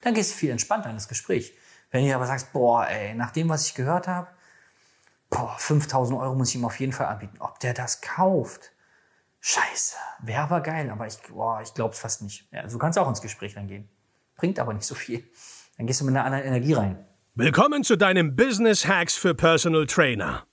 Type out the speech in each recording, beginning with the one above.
Dann gehst du viel entspannter in das Gespräch. Wenn du aber sagst, boah, ey, nach dem, was ich gehört habe, boah, 5000 Euro muss ich ihm auf jeden Fall anbieten. Ob der das kauft? Scheiße, wäre aber geil, aber ich, boah, ich glaube es fast nicht. Ja, so kannst du auch ins Gespräch dann gehen. Bringt aber nicht so viel. Dann gehst du mit einer anderen Energie rein. Willkommen zu deinem Business Hacks für Personal Trainer.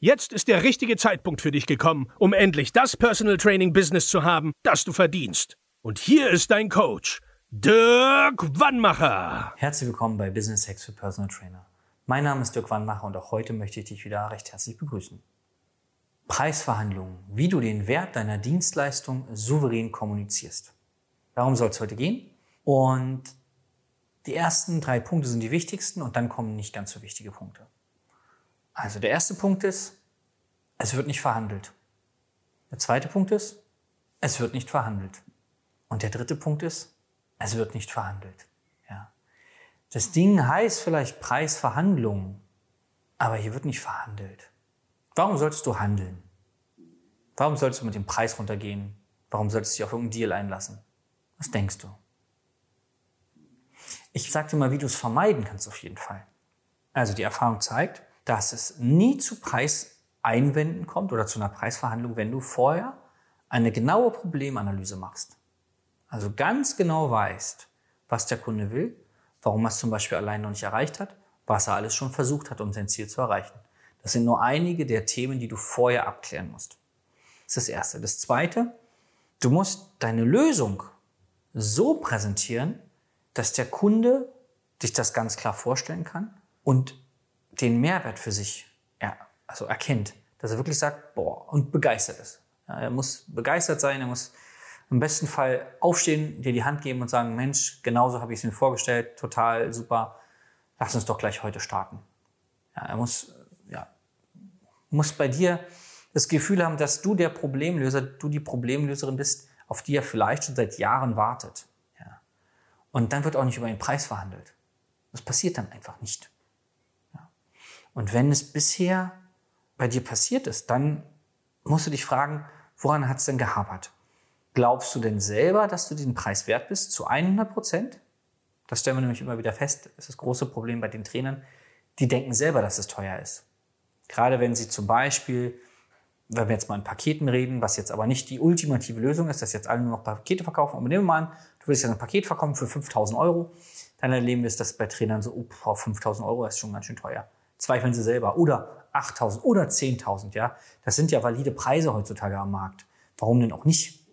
Jetzt ist der richtige Zeitpunkt für dich gekommen, um endlich das Personal Training Business zu haben, das du verdienst. Und hier ist dein Coach, Dirk Wannmacher. Herzlich willkommen bei Business Hacks für Personal Trainer. Mein Name ist Dirk Wannmacher und auch heute möchte ich dich wieder recht herzlich begrüßen. Preisverhandlungen, wie du den Wert deiner Dienstleistung souverän kommunizierst. Darum soll es heute gehen. Und die ersten drei Punkte sind die wichtigsten und dann kommen nicht ganz so wichtige Punkte. Also der erste Punkt ist, es wird nicht verhandelt. Der zweite Punkt ist, es wird nicht verhandelt. Und der dritte Punkt ist, es wird nicht verhandelt. Das Ding heißt vielleicht Preisverhandlungen, aber hier wird nicht verhandelt. Warum solltest du handeln? Warum solltest du mit dem Preis runtergehen? Warum solltest du dich auf irgendeinen Deal einlassen? Was denkst du? Ich sag dir mal, wie du es vermeiden kannst auf jeden Fall. Also die Erfahrung zeigt, dass es nie zu Preiseinwänden kommt oder zu einer Preisverhandlung, wenn du vorher eine genaue Problemanalyse machst. Also ganz genau weißt, was der Kunde will warum er es zum Beispiel allein noch nicht erreicht hat, was er alles schon versucht hat, um sein Ziel zu erreichen. Das sind nur einige der Themen, die du vorher abklären musst. Das ist das Erste. Das Zweite, du musst deine Lösung so präsentieren, dass der Kunde sich das ganz klar vorstellen kann und den Mehrwert für sich er, also erkennt. Dass er wirklich sagt, boah, und begeistert ist. Ja, er muss begeistert sein, er muss im besten Fall aufstehen, dir die Hand geben und sagen, Mensch, genauso habe ich es mir vorgestellt, total super, lass uns doch gleich heute starten. Ja, er muss, ja, muss bei dir das Gefühl haben, dass du der Problemlöser, du die Problemlöserin bist, auf die er vielleicht schon seit Jahren wartet. Ja. Und dann wird auch nicht über den Preis verhandelt. Das passiert dann einfach nicht. Und wenn es bisher bei dir passiert ist, dann musst du dich fragen, woran hat es denn gehapert? Glaubst du denn selber, dass du diesen Preis wert bist zu 100 Prozent? Das stellen wir nämlich immer wieder fest. Das ist das große Problem bei den Trainern. Die denken selber, dass es teuer ist. Gerade wenn sie zum Beispiel, wenn wir jetzt mal in Paketen reden, was jetzt aber nicht die ultimative Lösung ist, dass jetzt alle nur noch Pakete verkaufen. Aber nehmen wir mal an, du willst jetzt ein Paket verkaufen für 5000 Euro. Dann erleben wir es, dass bei Trainern so, oh, 5000 Euro ist schon ganz schön teuer. Zweifeln sie selber. Oder 8000 oder 10.000, ja. Das sind ja valide Preise heutzutage am Markt. Warum denn auch nicht?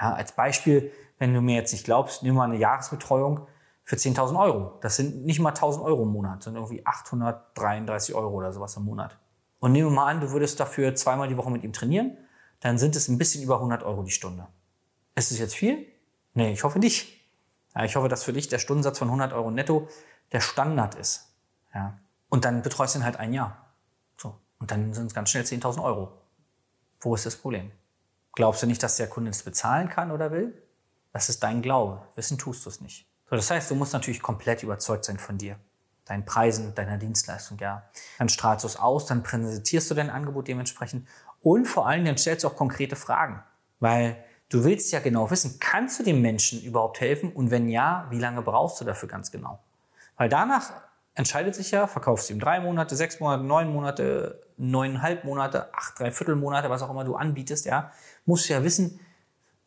Ja, als Beispiel, wenn du mir jetzt nicht glaubst, nimm mal eine Jahresbetreuung für 10.000 Euro. Das sind nicht mal 1.000 Euro im Monat, sondern irgendwie 833 Euro oder sowas im Monat. Und nehmen wir mal an, du würdest dafür zweimal die Woche mit ihm trainieren, dann sind es ein bisschen über 100 Euro die Stunde. Ist es jetzt viel? Nee, ich hoffe nicht. Ja, ich hoffe, dass für dich der Stundensatz von 100 Euro netto der Standard ist. Ja. Und dann betreust du ihn halt ein Jahr. So. Und dann sind es ganz schnell 10.000 Euro. Wo ist das Problem? Glaubst du nicht, dass der Kunde es bezahlen kann oder will? Das ist dein Glaube. Wissen tust du es nicht. So, das heißt, du musst natürlich komplett überzeugt sein von dir, deinen Preisen, deiner Dienstleistung, ja. Dann strahlst du es aus, dann präsentierst du dein Angebot dementsprechend und vor allem dann stellst du auch konkrete Fragen, weil du willst ja genau wissen, kannst du dem Menschen überhaupt helfen und wenn ja, wie lange brauchst du dafür ganz genau? Weil danach entscheidet sich ja, verkaufst du ihm drei Monate, sechs Monate, neun Monate, neuneinhalb Monate, acht, dreiviertel Monate, was auch immer du anbietest, ja, musst du ja wissen,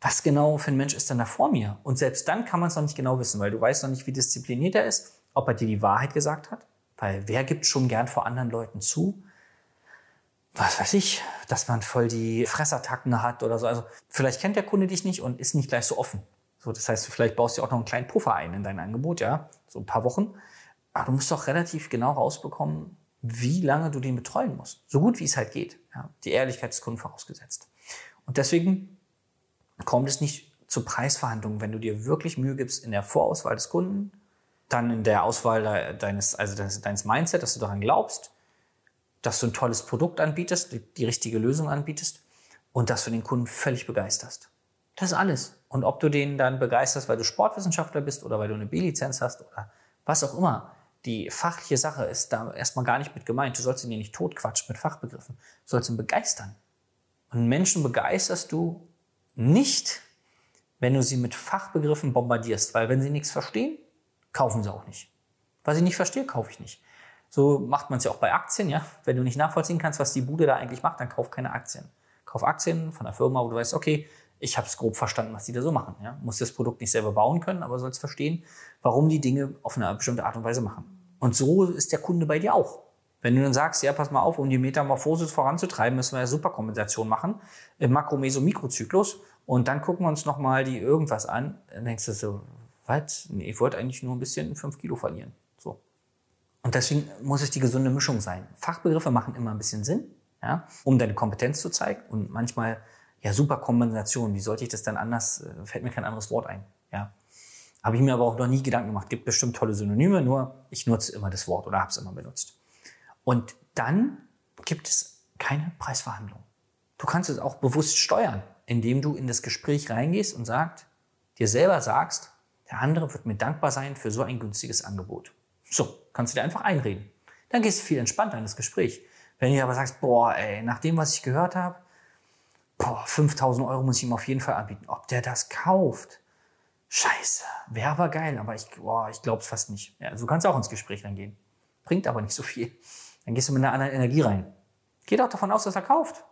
was genau für ein Mensch ist denn da vor mir? Und selbst dann kann man es noch nicht genau wissen, weil du weißt noch nicht, wie diszipliniert er ist, ob er dir die Wahrheit gesagt hat. Weil wer gibt schon gern vor anderen Leuten zu? Was weiß ich, dass man voll die Fressattacken hat oder so. Also vielleicht kennt der Kunde dich nicht und ist nicht gleich so offen. So, das heißt, vielleicht baust du auch noch einen kleinen Puffer ein in dein Angebot, ja, so ein paar Wochen. Aber du musst doch relativ genau rausbekommen, wie lange du den betreuen musst. So gut wie es halt geht. Ja, die Ehrlichkeit des Kunden vorausgesetzt. Und deswegen kommt es nicht zu Preisverhandlungen, wenn du dir wirklich Mühe gibst in der Vorauswahl des Kunden, dann in der Auswahl deines, also deines Mindset, dass du daran glaubst, dass du ein tolles Produkt anbietest, die, die richtige Lösung anbietest und dass du den Kunden völlig begeisterst. Das ist alles. Und ob du den dann begeisterst, weil du Sportwissenschaftler bist oder weil du eine B-Lizenz hast oder was auch immer, die fachliche Sache ist da erstmal gar nicht mit gemeint. Du sollst ihn ja nicht totquatschen mit Fachbegriffen. Du sollst ihn begeistern. Und Menschen begeisterst du nicht, wenn du sie mit Fachbegriffen bombardierst, weil wenn sie nichts verstehen, kaufen sie auch nicht. Was ich nicht verstehe, kaufe ich nicht. So macht man es ja auch bei Aktien, ja. Wenn du nicht nachvollziehen kannst, was die Bude da eigentlich macht, dann kauf keine Aktien. Kauf Aktien von einer Firma, wo du weißt, okay, ich habe es grob verstanden, was die da so machen. Ja. Muss das Produkt nicht selber bauen können, aber sollst verstehen, warum die Dinge auf eine bestimmte Art und Weise machen. Und so ist der Kunde bei dir auch. Wenn du dann sagst, ja, pass mal auf, um die Metamorphose voranzutreiben, müssen wir eine Superkompensation machen im Makro-Meso-Mikrozyklus und dann gucken wir uns nochmal die irgendwas an. Dann denkst du so, was? Nee, ich wollte eigentlich nur ein bisschen fünf Kilo verlieren. So. Und deswegen muss es die gesunde Mischung sein. Fachbegriffe machen immer ein bisschen Sinn, ja, um deine Kompetenz zu zeigen und manchmal ja, super Kombination. Wie sollte ich das dann anders? Äh, fällt mir kein anderes Wort ein. Habe ich mir aber auch noch nie Gedanken gemacht. Gibt bestimmt tolle Synonyme, nur ich nutze immer das Wort oder habe es immer benutzt. Und dann gibt es keine Preisverhandlung. Du kannst es auch bewusst steuern, indem du in das Gespräch reingehst und sagst, dir selber sagst, der andere wird mir dankbar sein für so ein günstiges Angebot. So, kannst du dir einfach einreden. Dann gehst du viel entspannter in das Gespräch. Wenn du aber sagst, boah, ey, nach dem, was ich gehört habe, boah, 5000 Euro muss ich ihm auf jeden Fall anbieten. Ob der das kauft? Scheiße, wäre aber geil, aber ich, boah, ich glaube es fast nicht. Ja, so kannst du auch ins Gespräch dann gehen. Bringt aber nicht so viel. Dann gehst du mit einer anderen Energie rein. Geh doch davon aus, dass er kauft.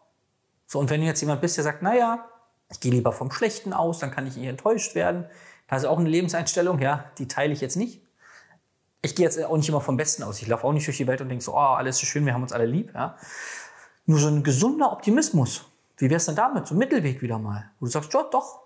So, und wenn du jetzt jemand bist, der sagt, naja, ich gehe lieber vom Schlechten aus, dann kann ich nicht enttäuscht werden. Das ist auch eine Lebenseinstellung, ja, die teile ich jetzt nicht. Ich gehe jetzt auch nicht immer vom Besten aus. Ich laufe auch nicht durch die Welt und denke so, oh, alles ist schön, wir haben uns alle lieb. Ja. Nur so ein gesunder Optimismus. Wie wär's denn damit? So ein Mittelweg wieder mal. Wo du sagst, ja, doch,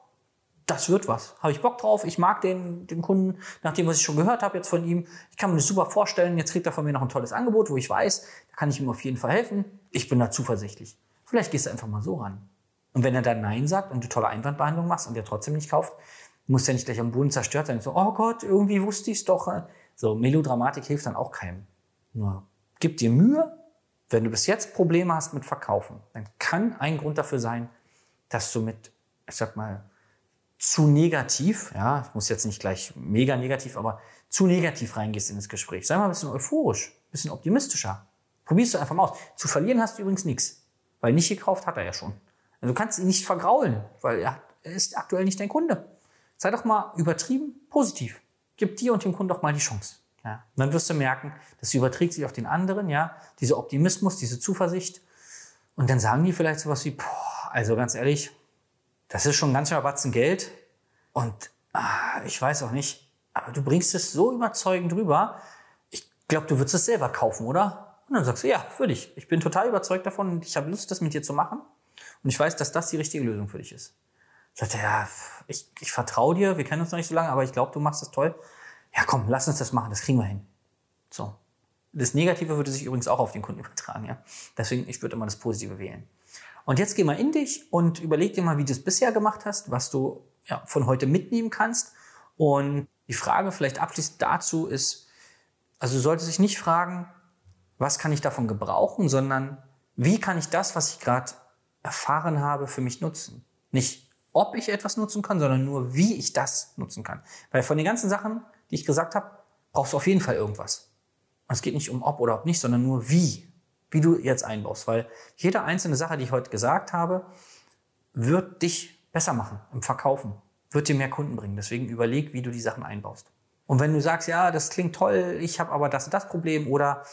das wird was. Habe ich Bock drauf. Ich mag den, den Kunden, nach dem, was ich schon gehört habe jetzt von ihm. Ich kann mir das super vorstellen. Jetzt kriegt er von mir noch ein tolles Angebot, wo ich weiß, da kann ich ihm auf jeden Fall helfen. Ich bin da zuversichtlich. Vielleicht gehst du einfach mal so ran. Und wenn er dann Nein sagt und du tolle Einwandbehandlung machst und der trotzdem nicht kauft, muss ja nicht gleich am Boden zerstört sein. So, oh Gott, irgendwie wusste ich es doch. So, Melodramatik hilft dann auch keinem. Nur gib dir Mühe, wenn du bis jetzt Probleme hast mit Verkaufen, dann kann ein Grund dafür sein, dass du mit, ich sag mal, zu negativ, ja, muss jetzt nicht gleich mega negativ, aber zu negativ reingehst in das Gespräch. Sei mal ein bisschen euphorisch, ein bisschen optimistischer. Probierst du einfach mal aus. Zu verlieren hast du übrigens nichts, weil nicht gekauft hat er ja schon. Also du kannst ihn nicht vergraulen, weil er ist aktuell nicht dein Kunde. Sei doch mal übertrieben positiv. Gib dir und dem Kunden doch mal die Chance. Ja. Und dann wirst du merken, das überträgt sich auf den anderen, ja, dieser Optimismus, diese Zuversicht. Und dann sagen die vielleicht sowas wie, boah, also ganz ehrlich, das ist schon ein ganz schöner Batzen Geld. Und ah, ich weiß auch nicht, aber du bringst es so überzeugend rüber. Ich glaube, du würdest es selber kaufen, oder? Und dann sagst du, ja, würde ich. Ich bin total überzeugt davon und ich habe Lust, das mit dir zu machen. Und ich weiß, dass das die richtige Lösung für dich ist. Sagt er, ja, ich, ich vertraue dir, wir kennen uns noch nicht so lange, aber ich glaube, du machst das toll ja komm, lass uns das machen, das kriegen wir hin. So. Das Negative würde sich übrigens auch auf den Kunden übertragen, ja. Deswegen, ich würde immer das Positive wählen. Und jetzt geh mal in dich und überleg dir mal, wie du es bisher gemacht hast, was du ja, von heute mitnehmen kannst. Und die Frage vielleicht abschließend dazu ist, also du solltest dich nicht fragen, was kann ich davon gebrauchen, sondern wie kann ich das, was ich gerade erfahren habe, für mich nutzen? Nicht, ob ich etwas nutzen kann, sondern nur, wie ich das nutzen kann. Weil von den ganzen Sachen, die ich gesagt habe, brauchst du auf jeden Fall irgendwas. Und es geht nicht um ob oder ob nicht, sondern nur wie, wie du jetzt einbaust. Weil jede einzelne Sache, die ich heute gesagt habe, wird dich besser machen im Verkaufen, wird dir mehr Kunden bringen. Deswegen überleg, wie du die Sachen einbaust. Und wenn du sagst, ja, das klingt toll, ich habe aber das und das Problem oder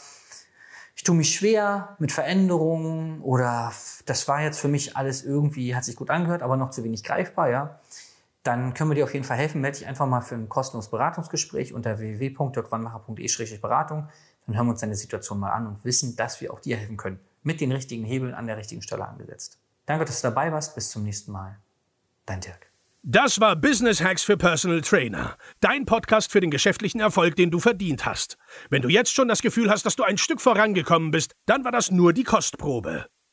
ich tue mich schwer mit Veränderungen oder das war jetzt für mich alles irgendwie, hat sich gut angehört, aber noch zu wenig greifbar, ja, dann können wir dir auf jeden Fall helfen. Melde dich einfach mal für ein kostenloses Beratungsgespräch unter www.dirkwannmacher.de-beratung. Dann hören wir uns deine Situation mal an und wissen, dass wir auch dir helfen können. Mit den richtigen Hebeln an der richtigen Stelle angesetzt. Danke, dass du dabei warst. Bis zum nächsten Mal. Dein Dirk. Das war Business Hacks für Personal Trainer. Dein Podcast für den geschäftlichen Erfolg, den du verdient hast. Wenn du jetzt schon das Gefühl hast, dass du ein Stück vorangekommen bist, dann war das nur die Kostprobe.